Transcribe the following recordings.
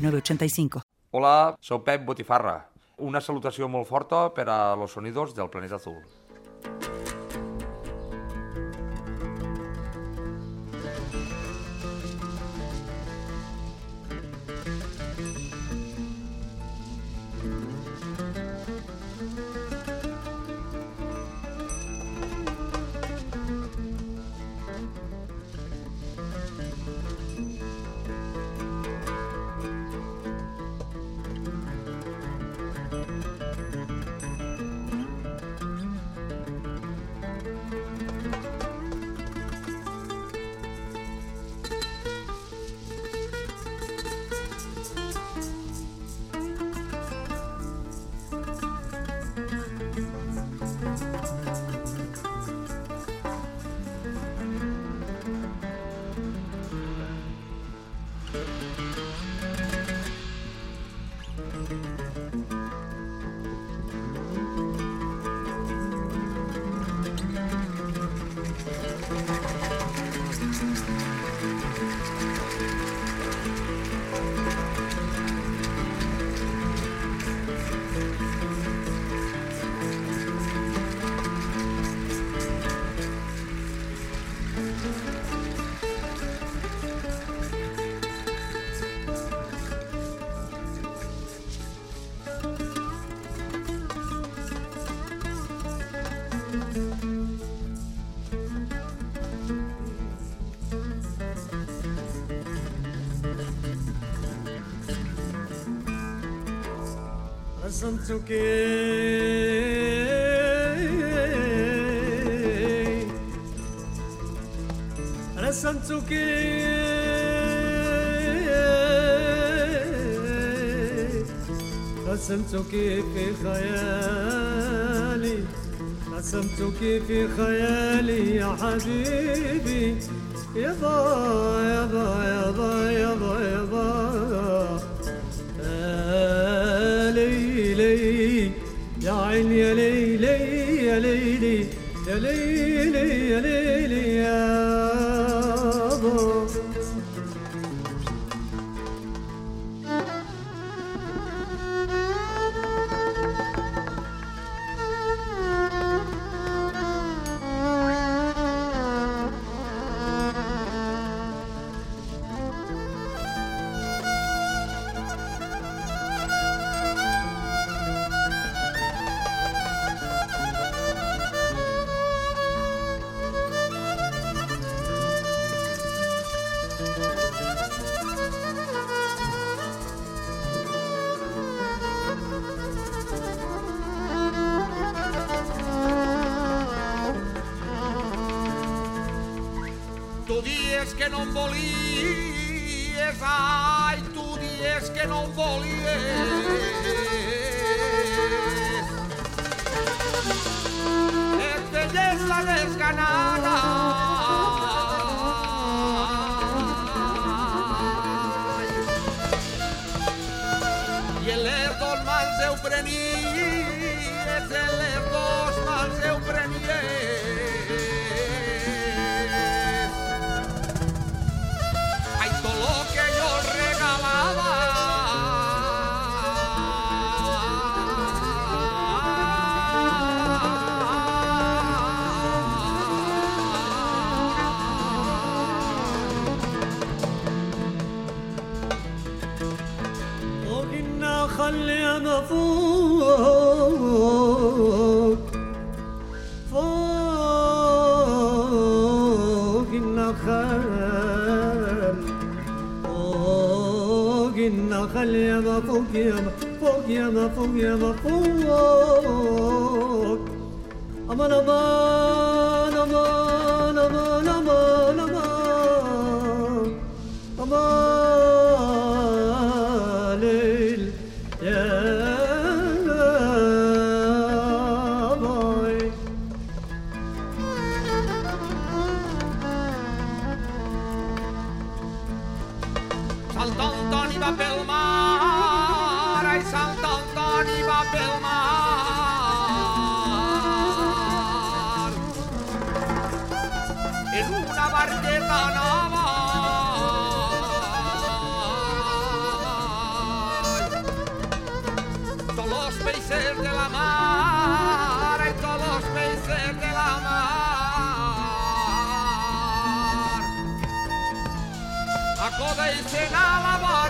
985. Hola, sou Pep Botifarra. Una salutació molt forta per a los sonidos del Planeta Azul. رسمتك رسمتك رسمتك في خيالي رسمتك في خيالي يا حبيبي يابا يابا يابا يابا يابا ليلي يا ليلي يا ليلي يا ليلي يا Tu Acoda y cena la barra.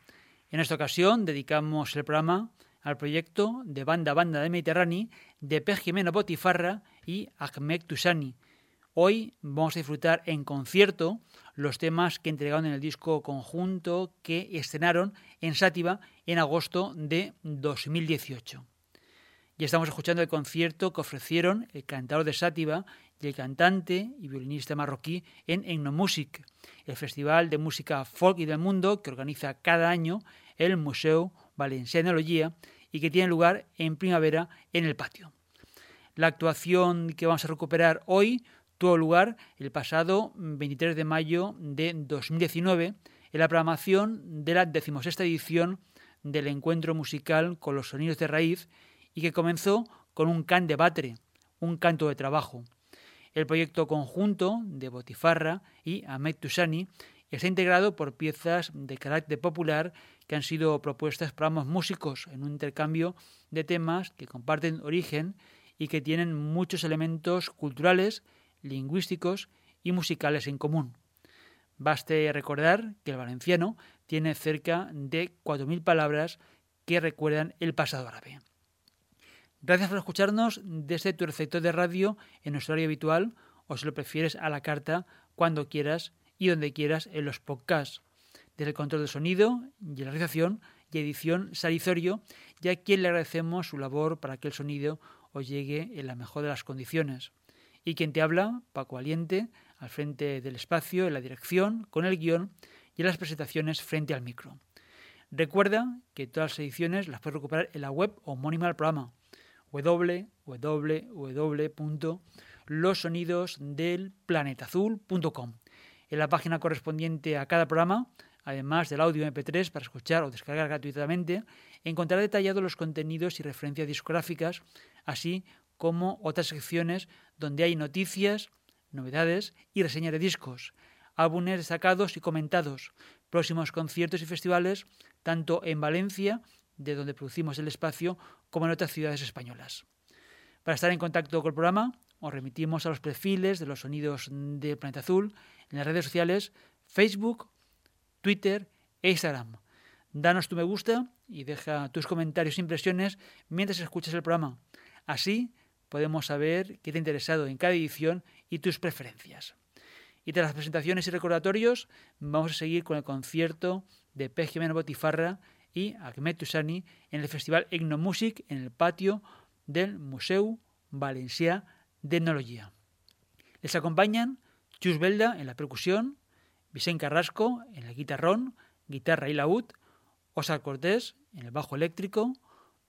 En esta ocasión dedicamos el programa al proyecto de banda banda de Mediterráneo de P. Botifarra y Ahmed Tusani. Hoy vamos a disfrutar en concierto los temas que entregaron en el disco conjunto que estrenaron en Sátiva en agosto de 2018. Y estamos escuchando el concierto que ofrecieron el cantador de Sátiva y el cantante y violinista marroquí en Etnomusic, el festival de música folk y del mundo que organiza cada año el Museo Valencià d'Enologia y que tiene lugar en primavera en el patio. La actuación que vamos a recuperar hoy tuvo lugar el pasado 23 de mayo de 2019 en la programación de la decimosexta edición del encuentro musical con los sonidos de raíz y que comenzó con un can de batre, un canto de trabajo. El proyecto conjunto de Botifarra y Ahmed Tusani está integrado por piezas de carácter popular que han sido propuestas por ambos músicos en un intercambio de temas que comparten origen y que tienen muchos elementos culturales, lingüísticos y musicales en común. Baste recordar que el valenciano tiene cerca de 4.000 palabras que recuerdan el pasado árabe. Gracias por escucharnos desde tu receptor de radio en nuestro horario habitual o si lo prefieres a la carta cuando quieras y donde quieras en los podcasts. Desde el control de sonido y la realización y edición Salizorio, ya quien le agradecemos su labor para que el sonido os llegue en la mejor de las condiciones. Y quien te habla, Paco Aliente, al frente del espacio, en la dirección, con el guion y en las presentaciones frente al micro. Recuerda que todas las ediciones las puedes recuperar en la web homónima del programa www.losonidosdelplanetazul.com. En la página correspondiente a cada programa, además del audio MP3 para escuchar o descargar gratuitamente, encontrará detallados los contenidos y referencias discográficas, así como otras secciones donde hay noticias, novedades y reseñas de discos, álbumes destacados y comentados, próximos conciertos y festivales, tanto en Valencia, de donde producimos el espacio, como en otras ciudades españolas. Para estar en contacto con el programa, os remitimos a los perfiles de los sonidos de Planeta Azul en las redes sociales Facebook, Twitter e Instagram. Danos tu me gusta y deja tus comentarios e impresiones mientras escuchas el programa. Así podemos saber qué te ha interesado en cada edición y tus preferencias. Y tras las presentaciones y recordatorios, vamos a seguir con el concierto de P. Botifarra y Ahmed Tusani en el Festival Egnomusic en el patio del Museu Valencià d'Etnologia. Les acompañan Chus Belda en la percusión, Vicente Carrasco en el guitarrón, guitarra y laúd, Oscar Cortés en el bajo eléctrico,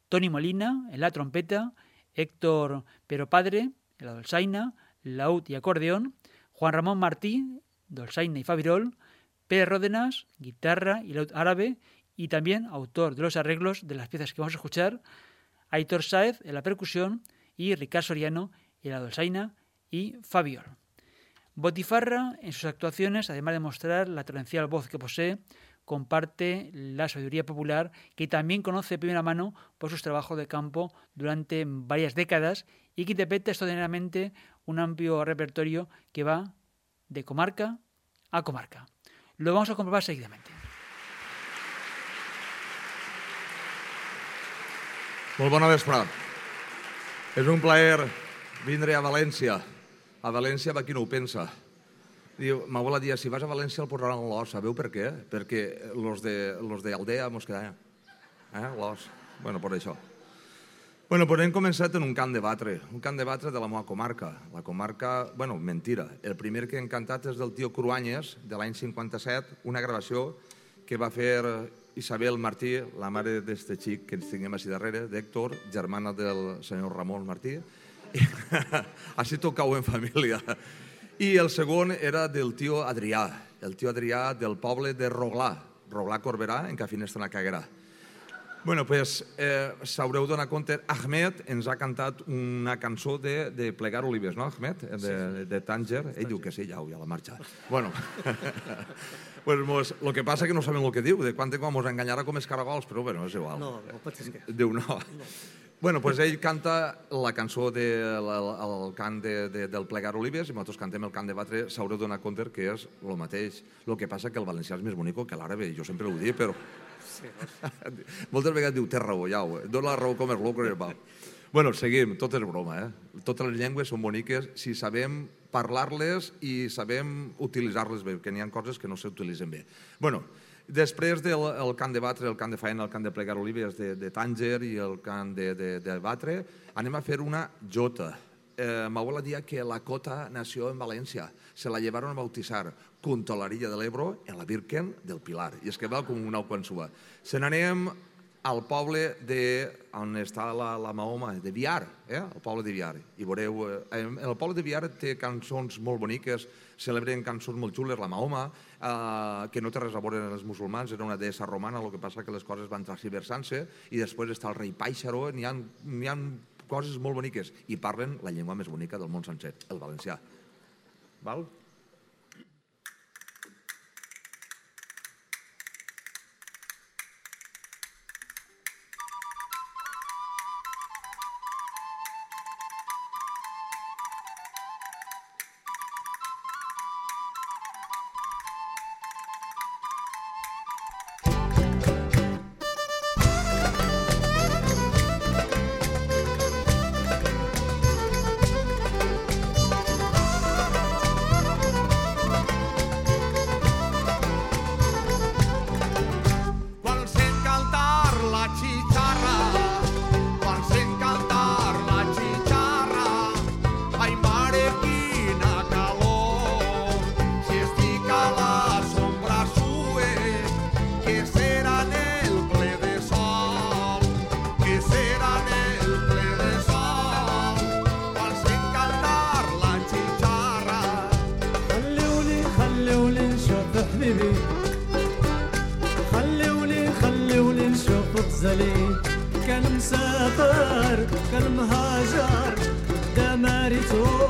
Tony Molina en la trompeta, Héctor Pero Padre en la dolzaina, laúd y acordeón, Juan Ramón Martí, dolzaina y fabirol, Pérez Ródenas, guitarra y laúd árabe y también autor de los arreglos de las piezas que vamos a escuchar, Aitor Saez en la percusión y Ricardo Soriano en la dolzaina y Fabiol. Botifarra, en sus actuaciones, además de mostrar la torrencial voz que posee, comparte la sabiduría popular que también conoce de primera mano por sus trabajos de campo durante varias décadas y que interpreta extraordinariamente un amplio repertorio que va de comarca a comarca. Lo vamos a comprobar seguidamente. Molt bona vespre. És un plaer vindre a València. A València va qui no ho pensa. Diu, m'abuela dia, si vas a València el posaran l'os. Sabeu per què? Perquè los de, los de Aldea mos quedaran. Eh, l'os. Bueno, per això. Bueno, pues hem començat en un camp de batre, un camp de batre de la meva comarca. La comarca, bueno, mentira. El primer que hem cantat és del tio Cruanyes, de l'any 57, una gravació que va fer Isabel Martí, la mare d'este xic que ens tinguem així darrere, d'Héctor, germana del senyor Ramon Martí. així tocau en família. I el segon era del tio Adrià, el tio Adrià del poble de Roglà, Roglà Corberà, en que finestra a Caguerà. Bueno, pues eh, s'haureu donat compte, Ahmed ens ha cantat una cançó de, de Plegar Olives, no, Ahmed? De, de, de Tanger. Ell diu que sí, ja, ja la marxa. Bueno, pues mos, lo que passa que no sabem el que diu, de quan com mos enganyarà com els caragols, però bueno, és igual. No, no pot ser. Diu no. no. Bueno, pues ell canta la cançó de, la, el cant de, de, del Plegar Olives i nosaltres cantem el cant de batre, s'haureu donat compte que és el mateix. El que passa que el valencià és més bonic que l'àrabe, jo sempre ho dic, però... Sí, Moltes vegades diu, té raó, ja, ho, dona la raó com és loco, va. Bueno, seguim, tot és broma, eh? Totes les llengües són boniques si sabem parlar-les i sabem utilitzar-les bé, que n'hi ha coses que no s'utilitzen bé. Bueno, després del el cant de batre, el cant de faena, el cant de plegar olives de, de Tànger i el cant de, de, de batre, anem a fer una jota. Eh, M'abuela dia que la cota nació en València. Se la llevaron a bautizar junto a la orilla del Ebro en la Virgen del Pilar. I es que va com una alquansua. Se n'anem al poble de, on està la, la Mahoma, de Viar, eh? el poble de Viar. I veureu, eh, el poble de Viar té cançons molt boniques, celebren cançons molt xules, la Mahoma, eh, que no té res a veure amb els musulmans, era una deessa romana, el que passa que les coses van transversant-se, i després està el rei Paixaró, n'hi ha, ha coses molt boniques, i parlen la llengua més bonica del món sencer, el valencià. Val?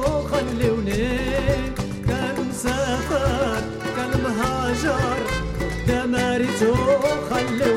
خلوني كان مسافر كان مهاجر دماريتو خلوني.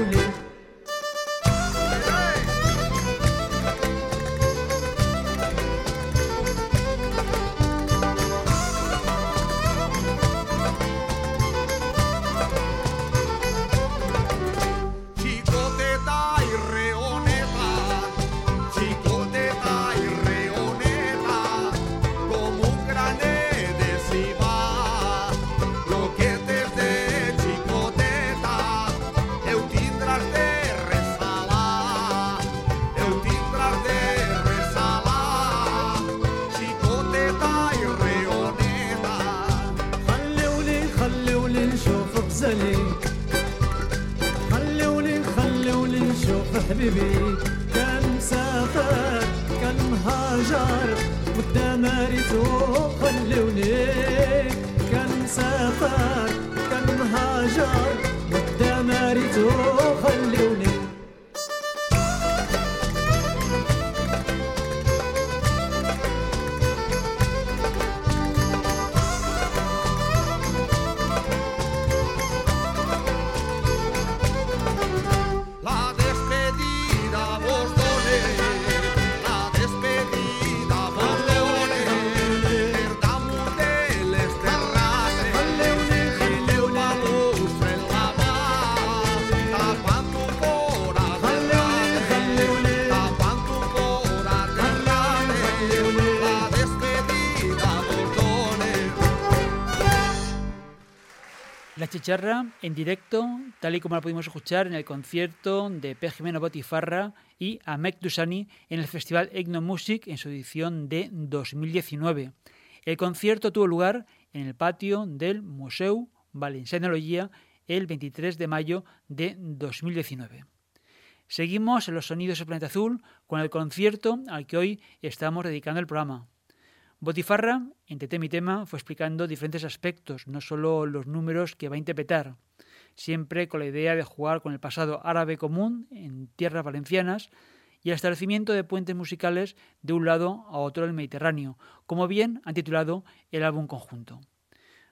En directo, tal y como la pudimos escuchar en el concierto de P. Jimeno Botifarra y Amek Dusani en el Festival Egno Music en su edición de 2019. El concierto tuvo lugar en el patio del Museu Valencianología el 23 de mayo de 2019. Seguimos en los sonidos del planeta azul con el concierto al que hoy estamos dedicando el programa. Botifarra, entre tema y tema, fue explicando diferentes aspectos, no solo los números que va a interpretar, siempre con la idea de jugar con el pasado árabe común en tierras valencianas y el establecimiento de puentes musicales de un lado a otro del Mediterráneo, como bien han titulado el álbum conjunto.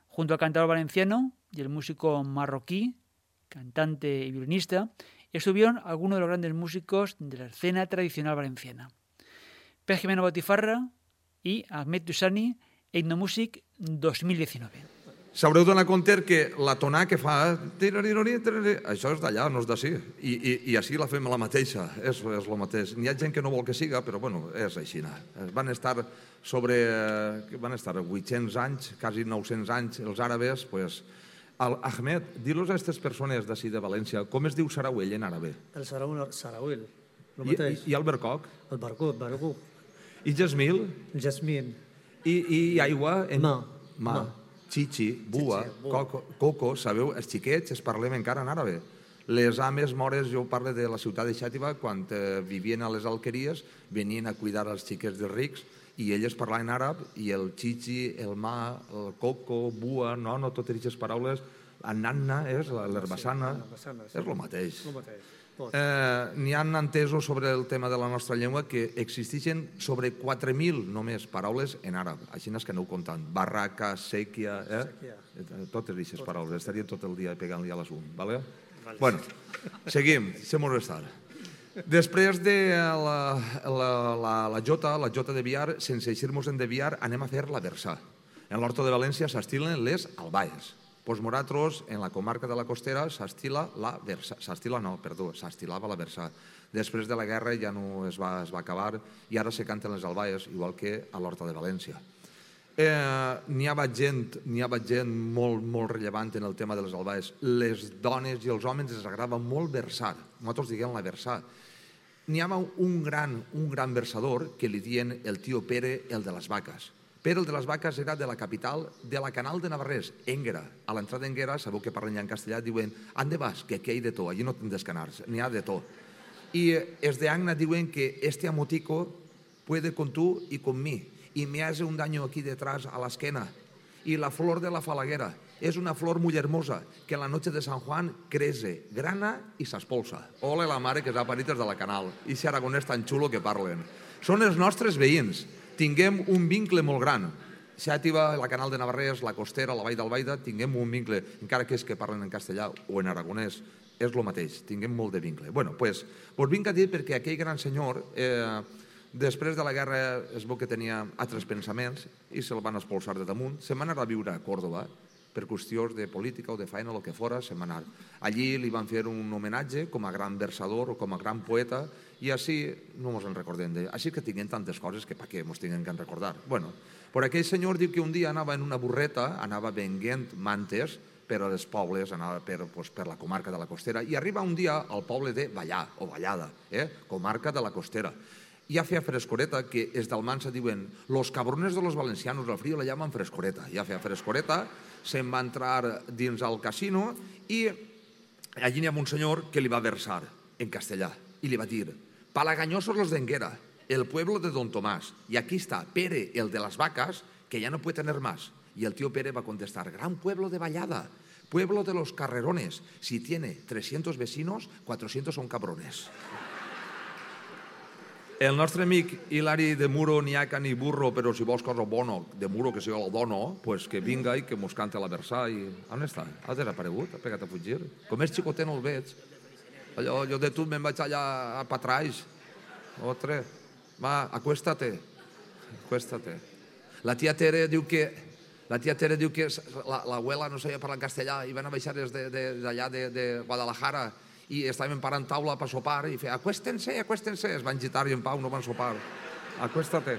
Junto al cantador valenciano y el músico marroquí, cantante y violinista, estuvieron algunos de los grandes músicos de la escena tradicional valenciana. P. Jimeno Botifarra i Ahmed Dusani, Etnomusic 2019. S'haureu d'anar compte que la tonà que fa... Això és d'allà, no és d'ací. I, i, I així la fem la mateixa, és, és el mateix. N'hi ha gent que no vol que siga, però bueno, és així. Van estar sobre... eh, Van estar 800 anys, quasi 900 anys, els àrabes, pues, el Ahmed, di-los a aquestes persones d'ací de València, com es diu Sarauell en àrabe? El Sarauil, el I, i, mateix. i Albercoc? El Barcut, Bargut, I Jasmil? Jasmine, I, i aigua? En... Ma. Ma. Ma. Chichi, bua, Chichi, bua. coco, coco, sabeu, els xiquets es parlem encara en àrabe. Les ames mores, jo parlo de la ciutat de Xàtiva, quan eh, vivien a les alqueries, venien a cuidar els xiquets de rics i elles parlaven àrab i el chichi, el ma, el coco, bua, no, no totes aquestes paraules, la nanna és l'herbassana, l'herbassana, sí. és el mateix. El mateix. Eh, N'hi han entesos sobre el tema de la nostra llengua que existeixen sobre 4.000 només paraules en àrab. Així és que aneu comptant. Barraca, sèquia... Eh? Sèquia. Eh, Totes aquestes paraules. Estaríem tot el dia pegant-li a les un. Vale? vale. Bueno, seguim. Deixem-ho estar. Després de la, la, la, la jota, la jota de Viar, sense eixir-nos en de Viar, anem a fer la versà. En l'Horto de València s'estilen les albaes. Pues nosaltres, en la comarca de la costera, s'estila la versà. S'estila, no, perdó, s'estilava la versà. Després de la guerra ja no es va, es va acabar i ara se canten les albaes, igual que a l'Horta de València. Eh, n'hi ha gent, n'hi ha gent molt, molt rellevant en el tema de les albaes. Les dones i els homes els agrada molt versar. Nosaltres diguem la versar. N'hi ha un gran, un gran versador que li diuen el tio Pere, el de les vaques. Pere, el de les vaques, era de la capital de la Canal de Navarrés, Enguera. A l'entrada d'Enguera, sabeu que parlen ja en castellà, diuen «Ande vas, que aquí hay de to, allí no tens canars, n'hi ha de to». Y eh, es de Agna diuen que este amotico puede con tú y con mí, y me hace un daño aquí detrás a la esquena. Y la flor de la falaguera es una flor muy hermosa que en la noche de San Juan crece, grana y s'espolsa. Ole la mare que s'ha parit des de la canal. I si aragonès tan xulo que parlen. Són els nostres veïns. Tinguem un vincle molt gran. Xàtiva, la canal de Navarrés, la costera, la vall d'Albaida, tinguem un vincle, encara que és que parlen en castellà o en aragonès, és el mateix, tinguem molt de vincle. bueno, pues, vos vinc a dir perquè aquell gran senyor, eh, després de la guerra es veu que tenia altres pensaments i se'l van expulsar de damunt, se'n va anar a viure a Còrdoba, per qüestions de política o de feina el que fora, se'n va anar. Allí li van fer un homenatge com a gran versador o com a gran poeta i així no ens en recordem. De... Així que tinguem tantes coses que pa què ens tinguem que recordar. Bueno, però aquell senyor diu que un dia anava en una burreta, anava venguent mantes per als pobles, anava per, pues, per la comarca de la costera, i arriba un dia al poble de Vallà, o Vallada, eh? comarca de la costera. Ja feia frescoreta, que els d'Almansa diuen los cabrones de los valencianos al frío la llaman frescoreta. Ja feia frescoreta, se'n va entrar dins al casino i allí n'hi ha un senyor que li va versar en castellà i li va dir Palagañosos los de Enguera, el pueblo de Don Tomás, y aquí está Pere, el de las vacas, que ya no puede tener más. Y el tío Pere va a contestar, gran pueblo de Vallada, pueblo de los carrerones, si tiene 300 vecinos, 400 son cabrones. El nostre amic Hilari de Muro, ni haca ni burro, però si vols cosa bona, de Muro, que si jo dono, pues que vinga i que mos cante la versà. I... On està? Ha desaparegut? Ha pegat a fugir? Com és xicotet no el veig. Allò, jo de tu me'n vaig allà a Patraix. Otre. Va, acuéstate. Acuéstate. La tia Tere diu que la tia Tere diu que l'abuela no sabia parlar castellà i van a baixar des d'allà de, de, de Guadalajara i estaven parant taula per sopar i feia acuéstense, acuéstense. Es van gitar i en pau no van sopar. Acuéstate.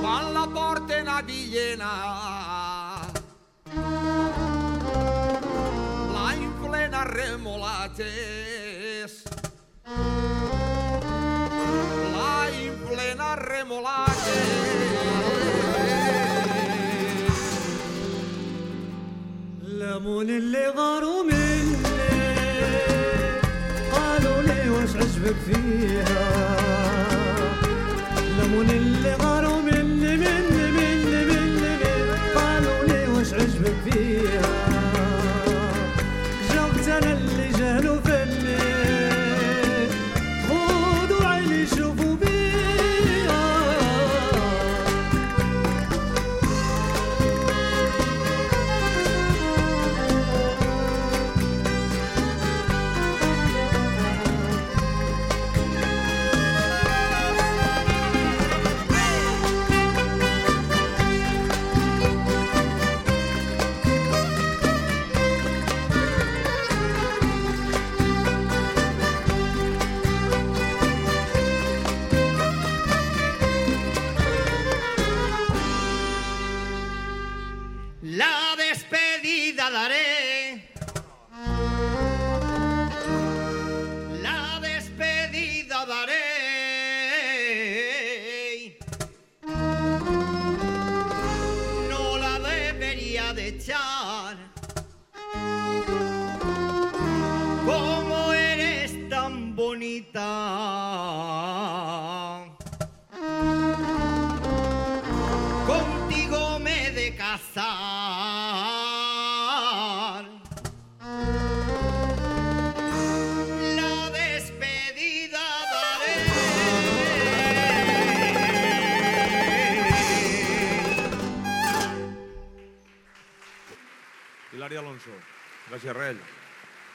Quan la porten a Villena. La inflen a remolatges. La inflena remolate. الليمون اللي غاروا مني قالوا لي وش عجبك فيها الليمون اللي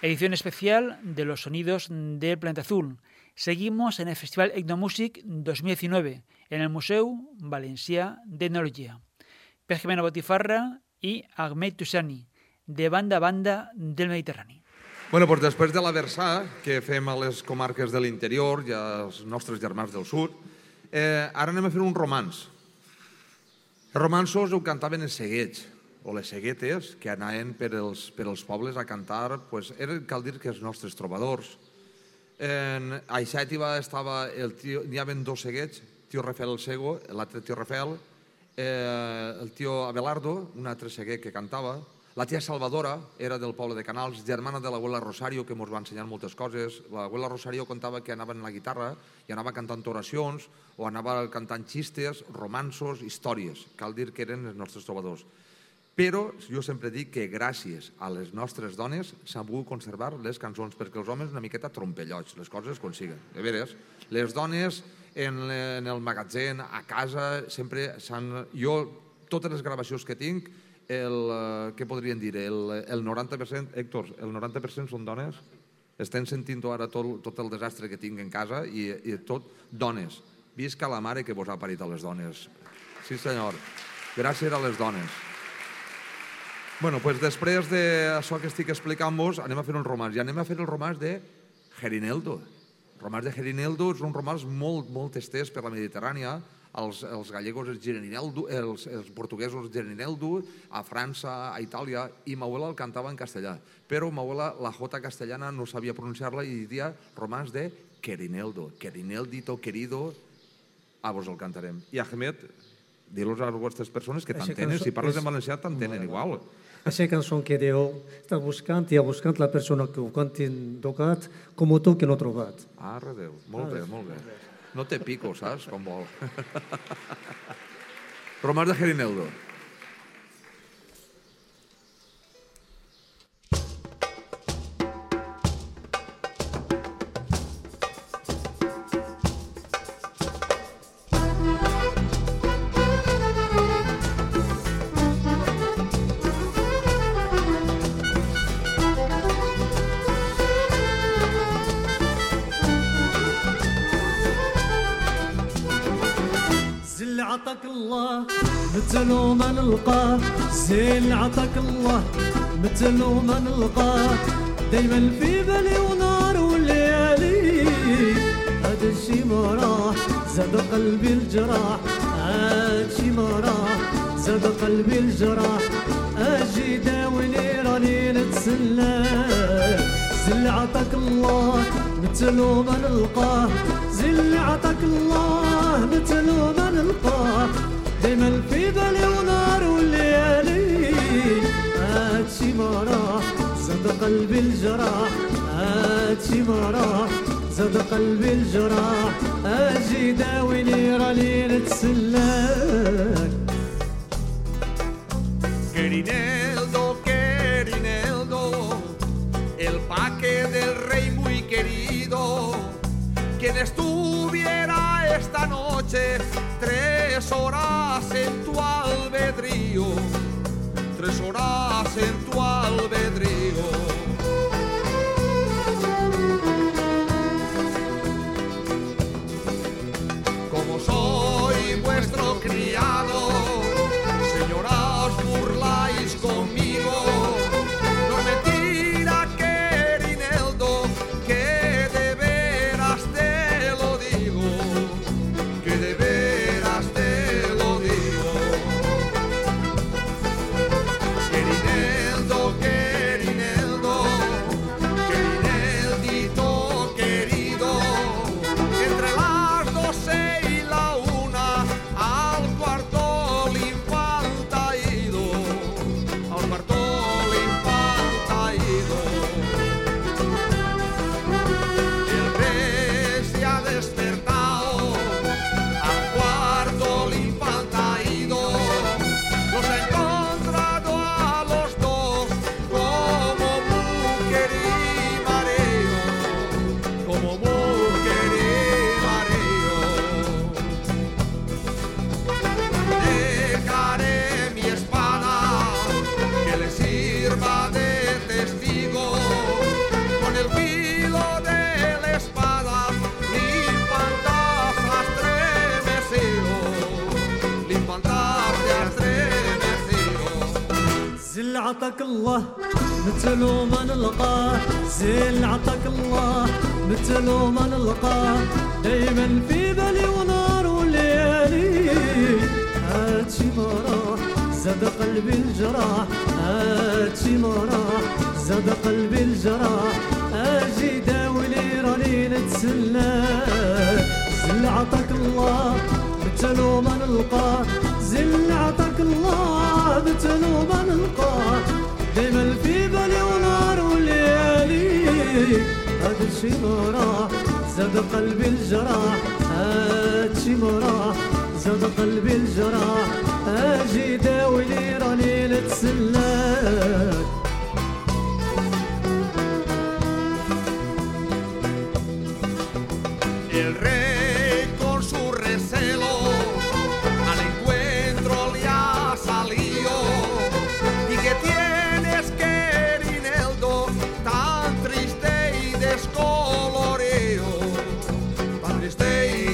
Edición especial de los sonidos del Planeta Azul. Seguimos en el Festival Etnomusic 2019 en el Museu Valencià d'Etnologia. Per Jimena Botifarra i Ahmed Tussani, de banda a banda del Mediterrani. Bueno, doncs després de la versà que fem a les comarques de l'interior i als nostres germans del sud, eh, ara anem a fer un romanç. Els romanços ho cantaven els seguets, o les seguetes, que anaven per els, per els pobles a cantar, pues, eren, cal dir que els nostres trobadors. En, a Ixàtiva estava el tio, n'hi havia dos seguets, tio Rafael el Sego, l'altre tio Rafael, eh, el tio Abelardo, un altre seguet que cantava, la tia Salvadora era del poble de Canals, germana de l'abuela Rosario, que ens va ensenyar moltes coses. L'abuela Rosario contava que anava en la guitarra i anava cantant oracions o anava cantant xistes, romansos, històries. Cal dir que eren els nostres trobadors. Però jo sempre dic que gràcies a les nostres dones s'han pogut conservar les cançons, perquè els homes una miqueta trompellots, les coses com siguen. De veres, les dones en, en el magatzem, a casa, sempre s'han... Jo, totes les gravacions que tinc, el, eh, què podrien dir, el, el 90%, Héctor, el 90% són dones? Estem sentint ara tot, tot el desastre que tinc en casa i, i tot dones. Visca la mare que vos ha parit a les dones. Sí, senyor. Gràcies a les dones. Bueno, pues després d'això que estic explicant-vos, anem a fer un romàs. I anem a fer el romàs de Gerineldo. El romàs de Gerineldo és un romàs molt, molt estès per la Mediterrània. els, els gallegos els Girineldo, els, els portuguesos els Girineldo, a França, a Itàlia, i ma abuela el cantava en castellà. Però ma abuela la jota castellana no sabia pronunciar-la i diria romans de Querineldo, Querineldito, querido, a vos el cantarem. I Ahmed, dir-los a les vostres persones que t'entenen, si parles és- en valencià t'entenen igual. Aquesta cançó que diu, està buscant i ha buscat la persona que ho canti en tocat com tu que no ha trobat. Arre Déu, molt bé, molt bé. No té pico, saps, com vol. Romans de Gerineldo. عطاك الله مثلو ما نلقاه دايما في بالي ونار وليالي. هذا الشي ما راح زاد قلبي الجراح. هذا الشي ما راح زاد قلبي الجراح. أجي داوني راني نتسلى. زل عطاك الله مثلو ما نلقاه زل عطاك الله مثلو ما نلقاه دايما في بالي ونار وليالي. هادشي ما راح زاد قلبي الجراح هادشي ما راح زاد قلبي الجراح اجي داويني راني نتسلاك Querineldo, Querineldo, el paque del rey muy querido, quien estuviera esta noche tres horas en tu albedrío, tres horas en toi. عطاك الله مثلو ما نلقاه زل عطاك الله مثلو ما نلقاه دايما في بالي ونار وليالي. هادشي ما زاد قلبي الجراح هادشي ما زاد قلبي الجراح أجي داولي راني نتسلى زل عطاك الله مثلو ما نلقاه زل عطاك الله ما نلقاه دايما في بالي ونار وليالي هذا الشي ما راح زاد قلبي الجراح هذا الشي ما راح زاد قلبي الجراح أجي داولي راني نتسلاك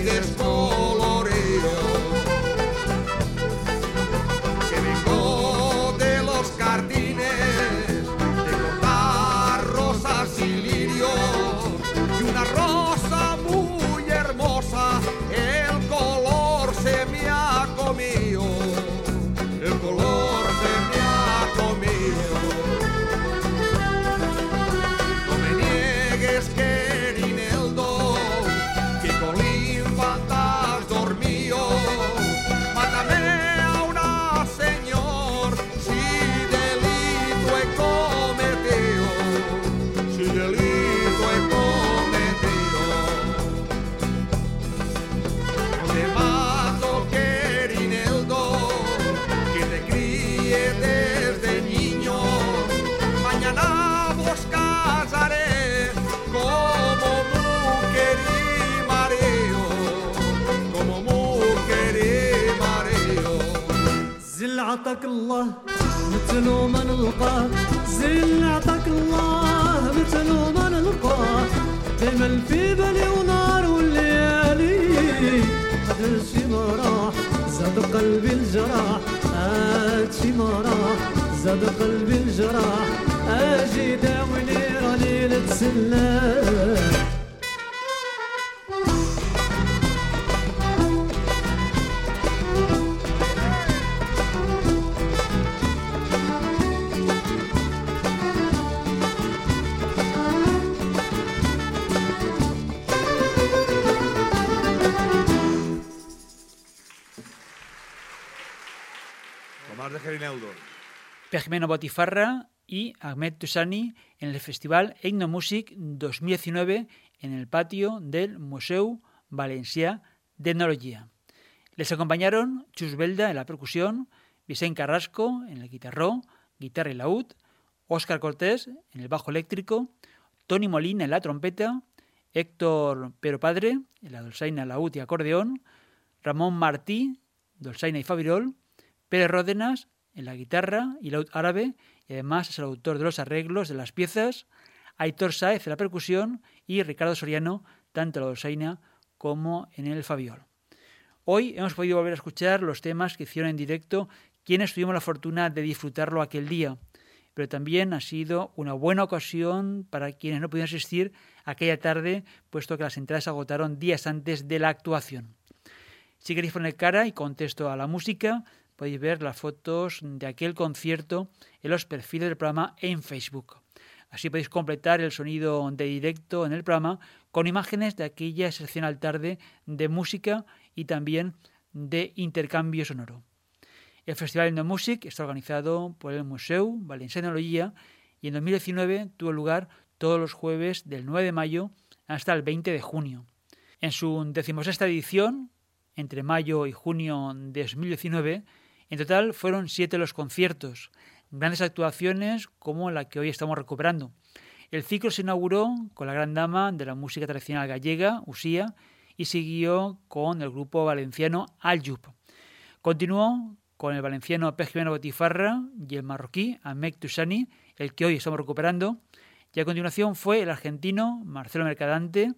descubrir. الله مثلو ما نلقاه. زين اللي عطاك الله مثلو ما نلقاه. دايما في بالي ونار والليالي قدر شي ما راح زاد قلبي الجراح. هادشي ما راح زاد قلبي الجراح. أجي داوني راني نتسلى. Pejmeno Botifarra y Ahmed Tusani en el Festival Etnomusic 2019 en el patio del Museu Valencià d'Etnologia. Les acompañaron Chus Belda en la percusión, Vicent Carrasco en el guitarró, guitarra y laúd, Óscar Cortés en el bajo eléctrico, Tony Molina en la trompeta, Héctor Pero Padre en la dolzaina, laúd y acordeón, Ramón Martí, dolzaina y fabirol, Pérez Ródenas en la guitarra y laúd árabe y además es el autor de los arreglos de las piezas, Aitor Sáez en la percusión y Ricardo Soriano tanto en la dolzaina como en el fabiol. Hoy hemos podido volver a escuchar los temas que hicieron en directo quienes tuvimos la fortuna de disfrutarlo aquel día, pero también ha sido una buena ocasión para quienes no pudieron asistir aquella tarde, puesto que las entradas se agotaron días antes de la actuación. Si queréis poner cara y contexto a la música, podéis ver las fotos de aquel concierto en los perfiles del programa en Facebook. Así podéis completar el sonido de directo en el programa con imágenes de aquella excepcional tarde de música y también de intercambio sonoro. El Festival de Music está organizado por el Museu Valencià d'Etnologia y en 2019 tuvo lugar todos los jueves del 9 de mayo hasta el 20 de junio. En su decimosexta edición, entre mayo y junio de 2019, en total fueron siete los conciertos, grandes actuaciones como la que hoy estamos recuperando. El ciclo se inauguró con la gran dama de la música tradicional gallega, Usía, y siguió con el grupo valenciano Aljub. Continuó con el valenciano Pejimeno Botifarra y el marroquí Amek Tusani, el que hoy estamos recuperando. Y a continuación fue el argentino Marcelo Mercadante,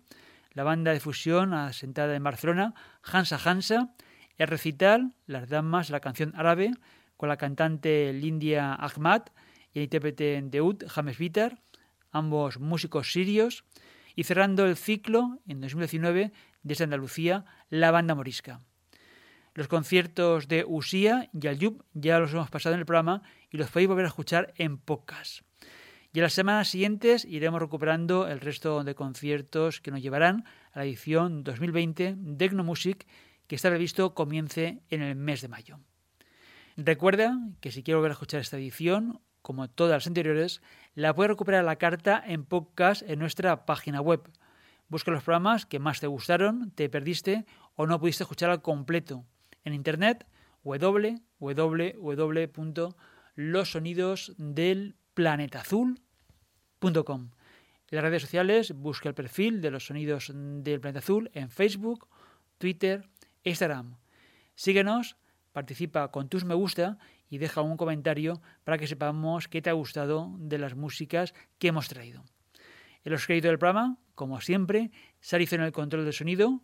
la banda de fusión asentada en Barcelona, Hansa Hansa, el recital, las damas, la canción árabe, con la cantante Lindia Ahmad y el intérprete de Ud, James Vitar, ambos músicos sirios, y cerrando el ciclo en 2019 desde Andalucía, la banda morisca. Los conciertos de Usía y Aljub ya los hemos pasado en el programa y los podéis volver a escuchar en podcast. Y en las semanas siguientes iremos recuperando el resto de conciertos que nos llevarán a la edición 2020 de Etnomusic, que está previsto comience en el mes de mayo. Recuerda que si quiere volver a escuchar esta edición, como todas las anteriores, la puedes recuperar la carta en podcast en nuestra página web. Busca los programas que más te gustaron, te perdiste o no pudiste escuchar al completo en internet www.losonidosdelplanetazul.com. En las redes sociales busca el perfil de los sonidos del planeta azul en Facebook, Twitter, Instagram. Síguenos, participa con tus me gusta y deja un comentario para que sepamos qué te ha gustado de las músicas que hemos traído. En los créditos del programa, como siempre, Sarizo en el control del sonido,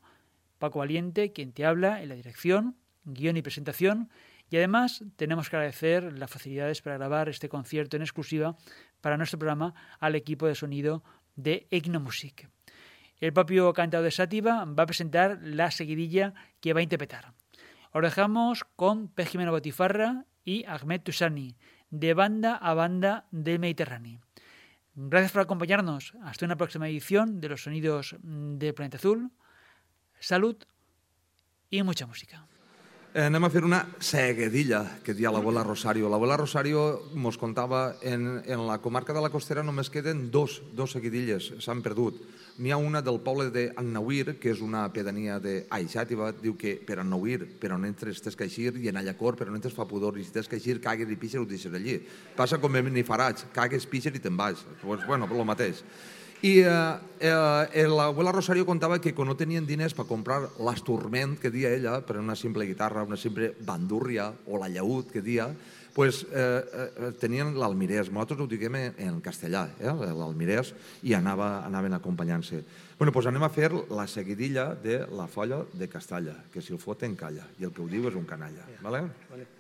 Paco Valiente, quien te habla en la dirección, guion y presentación, y además tenemos que agradecer las facilidades para grabar este concierto en exclusiva para nuestro programa al equipo de sonido de Ignomusic. El propio cantado de Sátiva va a presentar la seguidilla que va a interpretar. Os dejamos con Pejimeno Botifarra y Ahmed Tusani, de banda a banda del Mediterráneo. Gracias por acompañarnos. Hasta una próxima edición de los sonidos del Planeta Azul. Salud y mucha música. Eh, anem a fer una seguidilla que dia l'abuela Rosario. L'abuela Rosario mos contava en, en la comarca de la Costera només queden dos, dos seguidilles, s'han perdut. N'hi ha una del poble d'Annauir, que és una pedania d'Aixàtiva, diu que per Annauir, per on entres tens que i en Allacor, per on entres fa pudor, i si tens que cagues i pixes, ho deixes allí. Passa com en Nifarats, cagues, pixes i te'n vas. Pues, bueno, el mateix. I eh, eh, l'abuela Rosario contava que no tenien diners per comprar l'estorment que dia ella, per una simple guitarra, una simple bandúrria, o la llaüt que dia, pues, eh, eh, tenien l'almirès. Nosaltres ho diguem en, castellà, eh, l'almirès, i anava, anaven acompanyant-se. Bueno, pues anem a fer la seguidilla de la folla de Castalla, que si el foten calla, i el que ho diu és un canalla. Vale? Vale.